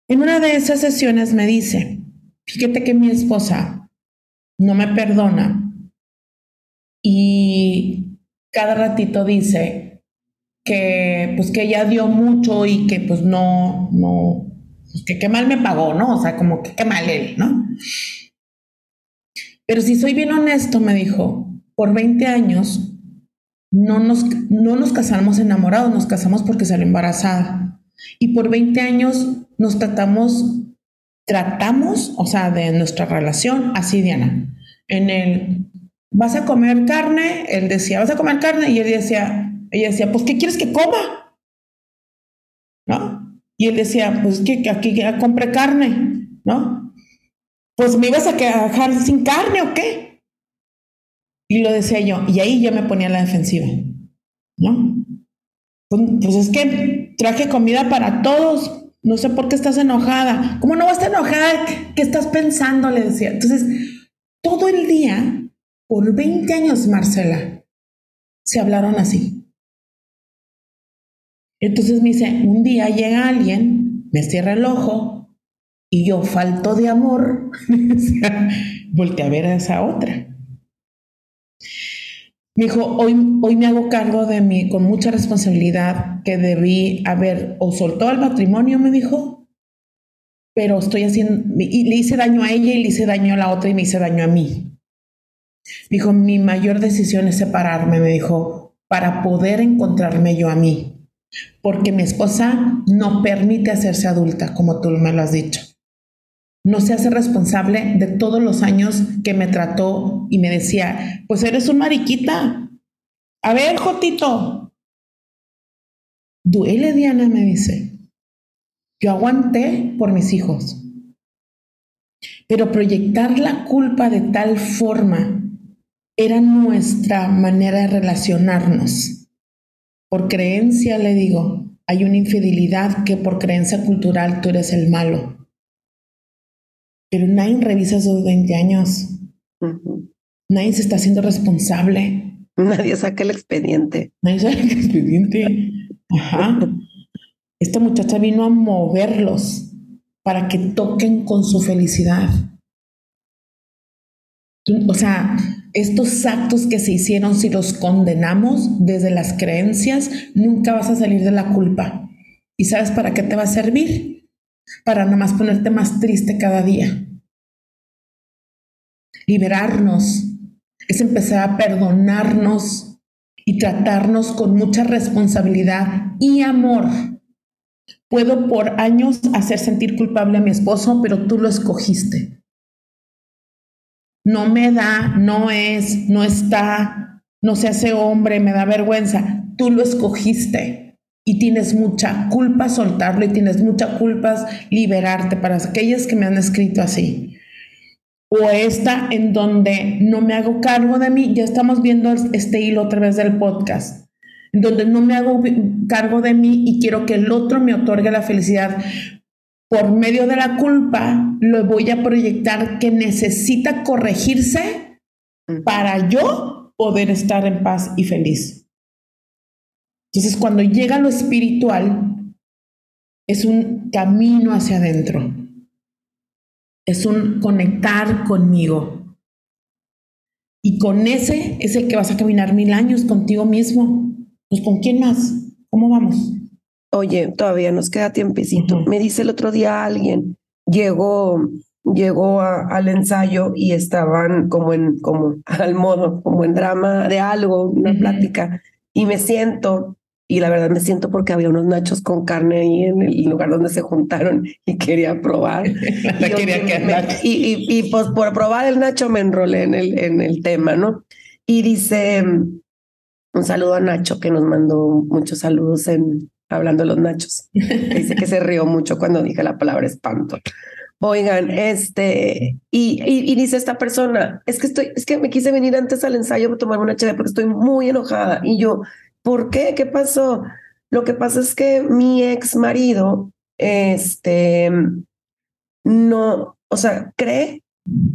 En una de esas sesiones me dice, fíjate que mi esposa no me perdona y cada ratito dice que pues que ella dio mucho y que pues no, no, pues, que qué mal me pagó, ¿no? O sea, como que qué mal él, ¿no? Pero si soy bien honesto, me dijo, por 20 años no nos, no nos casamos enamorados, nos casamos porque salió embarazada. Y por 20 años nos tratamos, tratamos, o sea, de nuestra relación así, Diana. En el, ¿vas a comer carne? Él decía, ¿vas a comer carne? Y él decía, ella decía, pues, ¿qué quieres que coma? ¿No? Y él decía, pues, que aquí ya compré carne, ¿no? Pues, ¿me ibas a dejar sin carne o qué? Y lo decía yo, y ahí yo me ponía la defensiva, ¿no? Pues, pues es que traje comida para todos, no sé por qué estás enojada. ¿Cómo no vas a enojada? ¿Qué estás pensando? Le decía. Entonces, todo el día, por 20 años, Marcela, se hablaron así. Entonces me dice, un día llega alguien, me cierra el ojo y yo falto de amor. Volteé a ver a esa otra. Me dijo, hoy, hoy me hago cargo de mí con mucha responsabilidad que debí haber o soltó el matrimonio, me dijo, pero estoy haciendo, y le hice daño a ella y le hice daño a la otra y me hice daño a mí. Dijo, mi mayor decisión es separarme, me dijo, para poder encontrarme yo a mí, porque mi esposa no permite hacerse adulta, como tú me lo has dicho. No se hace responsable de todos los años que me trató y me decía, pues eres un mariquita. A ver, Jotito. Duele, Diana, me dice. Yo aguanté por mis hijos. Pero proyectar la culpa de tal forma era nuestra manera de relacionarnos. Por creencia, le digo, hay una infidelidad que por creencia cultural tú eres el malo. Pero nadie revisa esos 20 años. Nadie se está haciendo responsable. Nadie saca el expediente. Nadie saca el expediente. Ajá. Esta muchacha vino a moverlos para que toquen con su felicidad. O sea, estos actos que se hicieron, si los condenamos desde las creencias, nunca vas a salir de la culpa. ¿Y sabes para qué te va a servir? Para nada más ponerte más triste cada día. Liberarnos es empezar a perdonarnos y tratarnos con mucha responsabilidad y amor. Puedo por años hacer sentir culpable a mi esposo, pero tú lo escogiste no me da, no es, no está, no se hace hombre, me da vergüenza. Tú lo escogiste y tienes mucha culpa soltarlo y tienes mucha culpa liberarte para aquellas que me han escrito así. O esta en donde no me hago cargo de mí, ya estamos viendo este hilo otra vez del podcast, en donde no me hago cargo de mí y quiero que el otro me otorgue la felicidad por medio de la culpa, lo voy a proyectar que necesita corregirse para yo poder estar en paz y feliz. Entonces, cuando llega lo espiritual, es un camino hacia adentro. Es un conectar conmigo. Y con ese es el que vas a caminar mil años contigo mismo. Pues con quién más? ¿Cómo vamos? Oye, todavía nos queda tiempecito. Me dice el otro día alguien, llegó, llegó al ensayo y estaban como en, como al modo, como en drama de algo, una plática, y me siento, y la verdad me siento porque había unos nachos con carne ahí en el lugar donde se juntaron y quería probar. y, y, y, pues por probar el nacho me enrolé en el, en el tema, ¿no? Y dice, un saludo a Nacho que nos mandó muchos saludos en, hablando de los nachos. Dice que se rió mucho cuando dije la palabra espanto. Oigan, este, y, y, dice esta persona, es que estoy, es que me quise venir antes al ensayo para tomar una HD porque estoy muy enojada. Y yo, ¿por qué? ¿Qué pasó? Lo que pasa es que mi ex marido, este, no, o sea, cree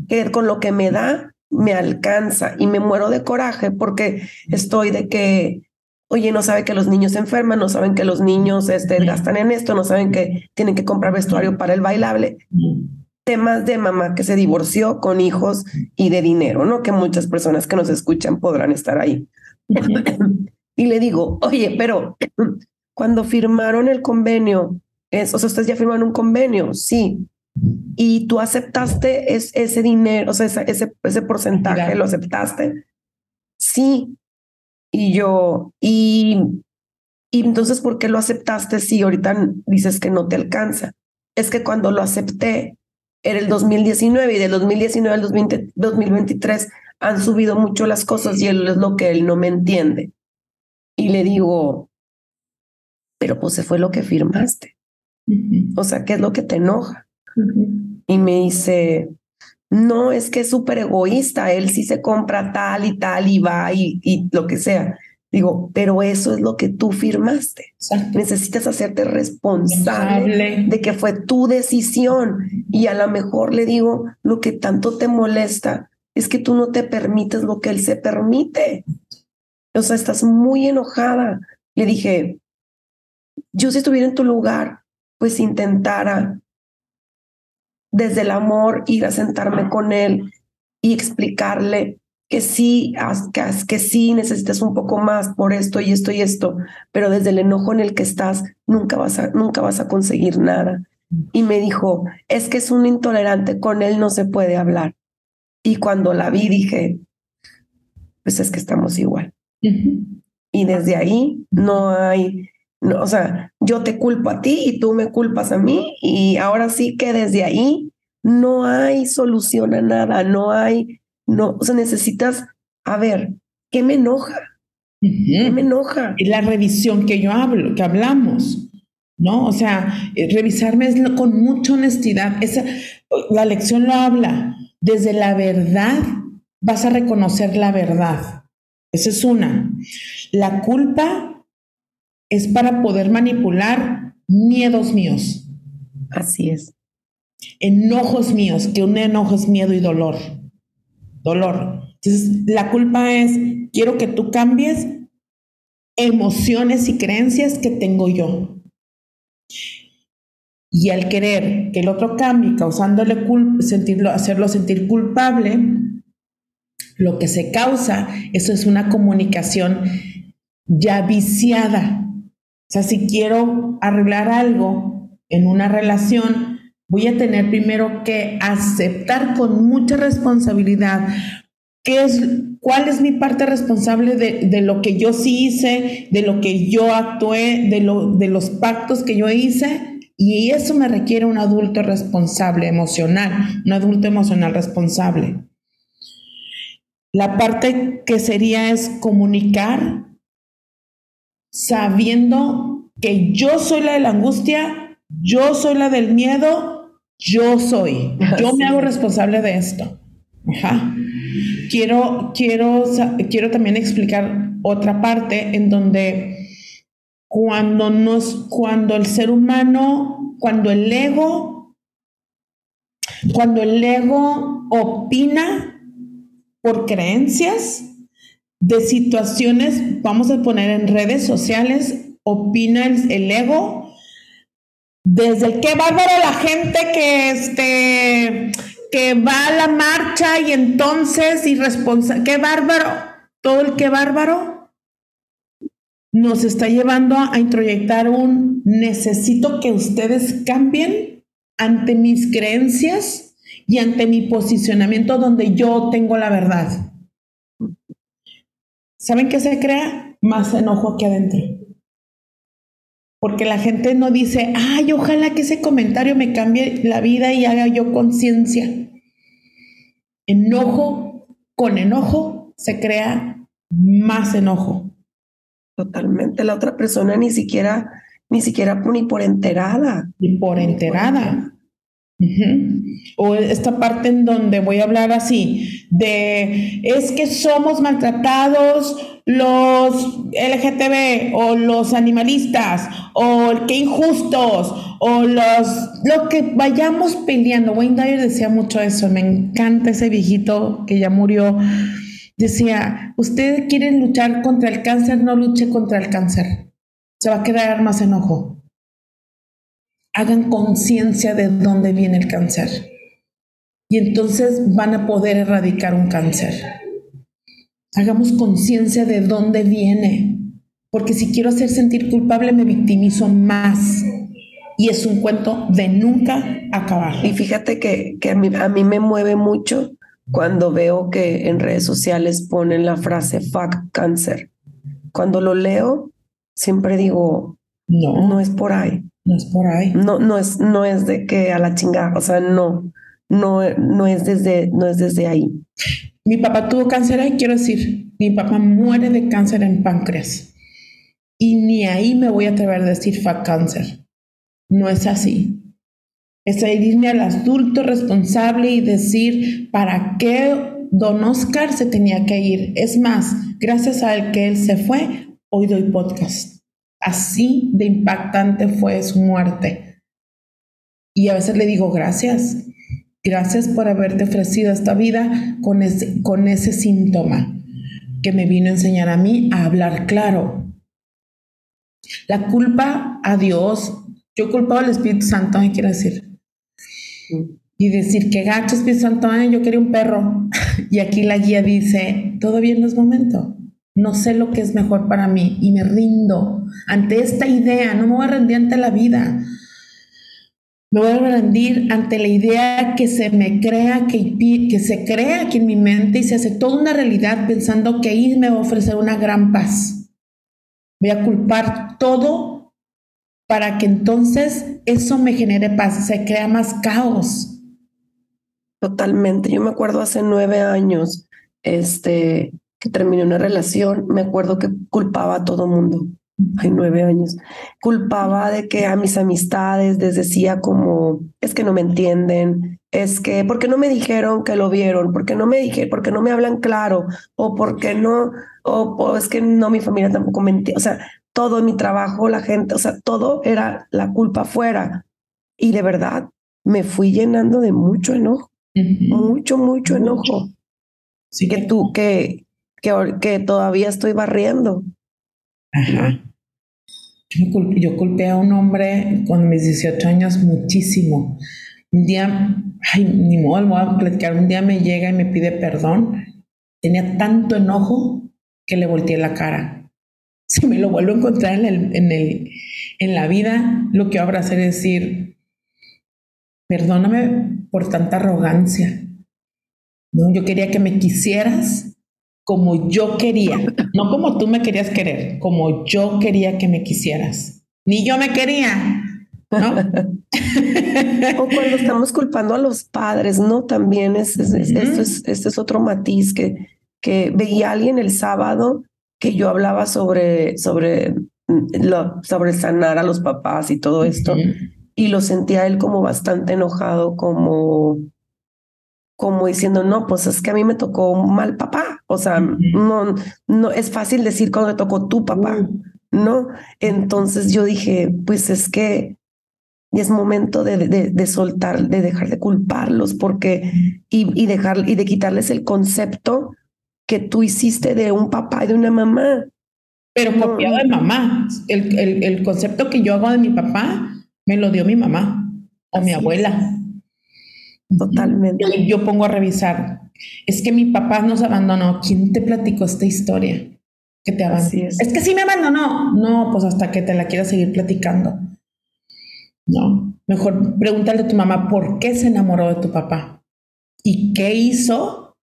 que con lo que me da me alcanza y me muero de coraje porque estoy de que oye, no sabe que los niños se enferman, no saben que los niños este, gastan en esto, no saben que tienen que comprar vestuario para el bailable. Temas de mamá que se divorció con hijos y de dinero, ¿no? Que muchas personas que nos escuchan podrán estar ahí. y le digo, oye, pero cuando firmaron el convenio, es, o sea, ustedes ya firmaron un convenio, sí. Y tú aceptaste ese dinero, o sea, ese, ese porcentaje, ¿lo aceptaste? Sí, y yo, y, y entonces, ¿por qué lo aceptaste si ahorita dices que no te alcanza? Es que cuando lo acepté era el 2019 y del 2019 al 2023 han subido mucho las cosas y él es lo que él no me entiende. Y le digo, pero pues se fue lo que firmaste. O sea, ¿qué es lo que te enoja? Y me dice, no es que es súper egoísta, él sí se compra tal y tal y va y, y lo que sea. Digo, pero eso es lo que tú firmaste. Necesitas hacerte responsable de que fue tu decisión. Y a lo mejor le digo, lo que tanto te molesta es que tú no te permites lo que él se permite. O sea, estás muy enojada. Le dije, yo si estuviera en tu lugar, pues intentara desde el amor ir a sentarme con él y explicarle que sí, que sí necesitas un poco más por esto y esto y esto, pero desde el enojo en el que estás nunca vas a, nunca vas a conseguir nada. Y me dijo, es que es un intolerante, con él no se puede hablar. Y cuando la vi dije, pues es que estamos igual. Y desde ahí no hay, no, o sea, yo te culpo a ti y tú me culpas a mí y ahora sí que desde ahí no hay solución a nada, no hay no, o sea, necesitas, a ver, ¿qué me enoja? ¿Qué me enoja? La revisión que yo hablo, que hablamos, ¿no? O sea, eh, revisarme es con mucha honestidad. Esa, la lección lo habla. Desde la verdad vas a reconocer la verdad. Esa es una. La culpa es para poder manipular miedos míos. Así es. Enojos míos, que un enojo es miedo y dolor dolor. Entonces, la culpa es, quiero que tú cambies emociones y creencias que tengo yo. Y al querer que el otro cambie, causándole culpa, sentirlo, hacerlo sentir culpable, lo que se causa, eso es una comunicación ya viciada. O sea, si quiero arreglar algo en una relación, voy a tener primero que aceptar con mucha responsabilidad qué es, cuál es mi parte responsable de, lo que yo sí hice, de lo que yo actué, de, lo, de los pactos que yo hice. Y eso me requiere un adulto responsable emocional, un adulto emocional responsable. La parte que sería es comunicar sabiendo que yo soy la de la angustia, yo soy la del miedo yo soy, yo me hago responsable de esto. Quiero, quiero, quiero también explicar otra parte en donde cuando nos, cuando el ser humano, cuando el ego, cuando el ego opina por creencias de situaciones, vamos a poner en redes sociales, opina el ego. Desde el qué bárbaro la gente que este que va a la marcha y entonces irresponsable, qué bárbaro, todo el qué bárbaro nos está llevando a introyectar un necesito que ustedes cambien ante mis creencias y ante mi posicionamiento donde yo tengo la verdad. ¿Saben qué se crea? Más enojo aquí adentro porque la gente no dice, ay, ojalá que ese comentario me cambie la vida y haga yo conciencia. Enojo con enojo se crea más enojo. Totalmente. La otra persona ni siquiera, ni siquiera ni por enterada. Ni por enterada. O esta parte en donde voy a hablar así, de es que somos maltratados los LGTB o los animalistas o que injustos o los lo que vayamos peleando. Wayne Dyer decía mucho eso, me encanta ese viejito que ya murió. Decía, usted quiere luchar contra el cáncer, no luche contra el cáncer. Se va a quedar más enojo hagan conciencia de dónde viene el cáncer. Y entonces van a poder erradicar un cáncer. Hagamos conciencia de dónde viene. Porque si quiero hacer sentir culpable, me victimizo más. Y es un cuento de nunca acabar. Y fíjate que, a, mí, a mí me mueve mucho cuando veo que en redes sociales ponen la frase fuck cáncer. Cuando lo leo, siempre digo, no, no es por ahí. No es por ahí. No, no es, no es de que a la chingada, o sea, no, no, no es desde, no es desde ahí. Mi papá tuvo cáncer ahí, quiero decir, mi papá muere de cáncer en páncreas. Y ni ahí me voy a atrever a decir fa cáncer. No es así. Es irme al adulto responsable y decir para qué don Oscar se tenía que ir. Es más, gracias al que él se fue, hoy doy podcast. Así de impactante fue su muerte. Y a veces le digo gracias, gracias por haberte ofrecido esta vida con ese, con ese síntoma que me vino a enseñar a mí a hablar claro. La culpa a Dios, yo culpaba al Espíritu Santo, me quiero decir. Y decir que gacho Espíritu Santo, yo quería un perro. Y aquí la guía dice, todavía no es momento. No sé lo que es mejor para mí y me rindo ante esta idea. No me voy a rendir ante la vida. Me voy a rendir ante la idea que se me crea, que, que se crea aquí en mi mente y se hace toda una realidad pensando que ahí me va a ofrecer una gran paz. Voy a culpar todo para que entonces eso me genere paz, se crea más caos. Totalmente. Yo me acuerdo hace nueve años, este, que terminé una relación, me acuerdo que culpaba a todo mundo hay nueve años, culpaba de que a mis amistades les decía como, es que no me entienden, es que, ¿por qué no me dijeron que lo vieron? ¿Por qué no me dije, por qué no me hablan claro? O por qué no, o, es que no, mi familia tampoco me entiende. O sea, todo mi trabajo, la gente, o sea, todo era la culpa afuera. Y de verdad, me fui llenando de mucho enojo, mucho, mucho enojo. Sí, que tú, que, que, que todavía estoy barriendo. Ajá. Yo, culpé a un hombre con mis 18 años muchísimo. Un día, ay, ni modo, voy a platicar. Un día me llega y me pide perdón. Tenía tanto enojo que le volteé la cara. Si me lo vuelvo a encontrar en, el, en, el, en la vida, lo que habrá hacer es decir, perdóname por tanta arrogancia. Yo quería que me quisieras como yo quería, no como tú me querías querer, como yo quería que me quisieras. Ni yo me quería, ¿no? o cuando estamos culpando a los padres, ¿no? También es, esto, es, este es otro matiz que, que veía alguien el sábado que yo hablaba sobre, sobre, lo, sobre sanar a los papás y todo esto, y lo sentía él como bastante enojado, como como diciendo, no, pues es que a mí me tocó un mal papá. O sea, no, no es fácil decir cuando te tocó tu papá, ¿no? Entonces yo dije, pues es que es momento de, de, soltar, de dejar de culparlos, porque y, y, dejar y de quitarles el concepto que tú hiciste de un papá y de una mamá. Pero copiado de mamá. El, el, el, concepto que yo hago de mi papá me lo dio mi mamá o mi abuela. Totalmente. Yo, pongo a revisar. Es que mi papá nos abandonó. ¿Quién te platicó esta historia? Que te abandonó. Es. que sí me abandonó. No, pues hasta que te la quieras seguir platicando. No. Mejor pregúntale a tu mamá por qué se enamoró de tu papá y qué hizo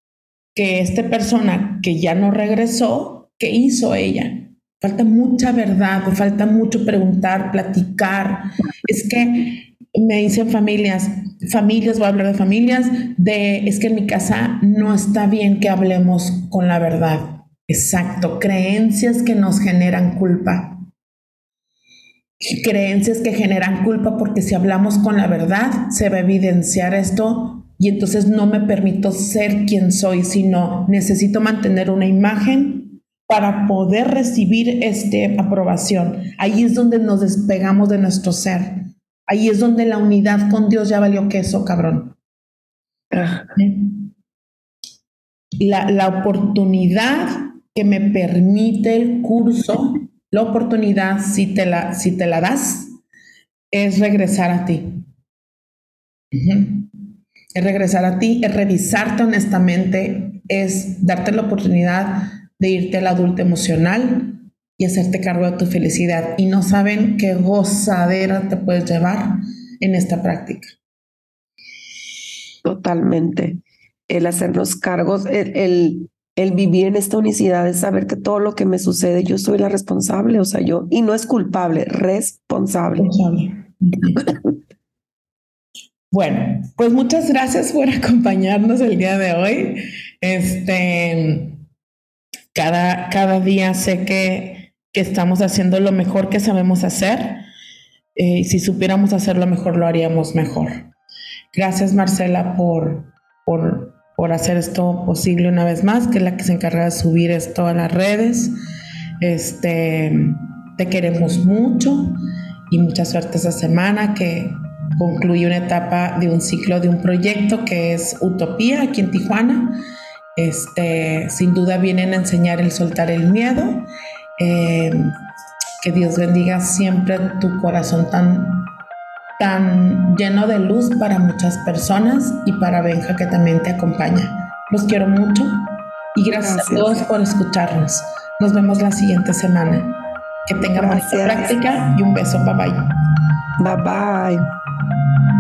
que esta persona que ya no regresó, qué hizo ella. Falta mucha verdad, falta mucho preguntar, platicar. Es que me dicen familias, familias, voy a hablar de familias, de es que en mi casa no está bien que hablemos con la verdad. Exacto, creencias que nos generan culpa. Creencias que generan culpa porque si hablamos con la verdad se va a evidenciar esto y entonces no me permito ser quien soy, sino necesito mantener una imagen para poder recibir este aprobación. Ahí es donde nos despegamos de nuestro ser. Ahí es donde la unidad con Dios ya valió queso, cabrón. La, la oportunidad que me permite el curso, la oportunidad, si te la, si te la das, es regresar a ti. Es regresar a ti, es revisarte honestamente, es darte la oportunidad de irte al adulto emocional, y hacerte cargo de tu felicidad. Y no saben qué gozadera te puedes llevar en esta práctica. Totalmente. El hacernos cargos, el, el, vivir en esta unicidad, es saber que todo lo que me sucede, yo soy la responsable, o sea, yo, y no es culpable, responsable. Bueno, pues muchas gracias por acompañarnos el día de hoy. Este, cada, cada día sé que que estamos haciendo lo mejor que sabemos hacer. Eh, si supiéramos hacerlo mejor, lo haríamos mejor. Gracias, Marcela, por, por, por hacer esto posible una vez más, que es la que se encarga de subir esto a las redes. Este, te queremos mucho y mucha suerte esta semana que concluye una etapa de un ciclo de un proyecto que es Utopía aquí en Tijuana. Este, sin duda vienen a enseñar el soltar el miedo eh, que Dios bendiga siempre tu corazón tan, tan lleno de luz para muchas personas y para Benja que también te acompaña. Los quiero mucho y gracias, a todos por escucharnos. Nos vemos la siguiente semana. Que tengan buena práctica y un beso. Bye bye. Bye bye.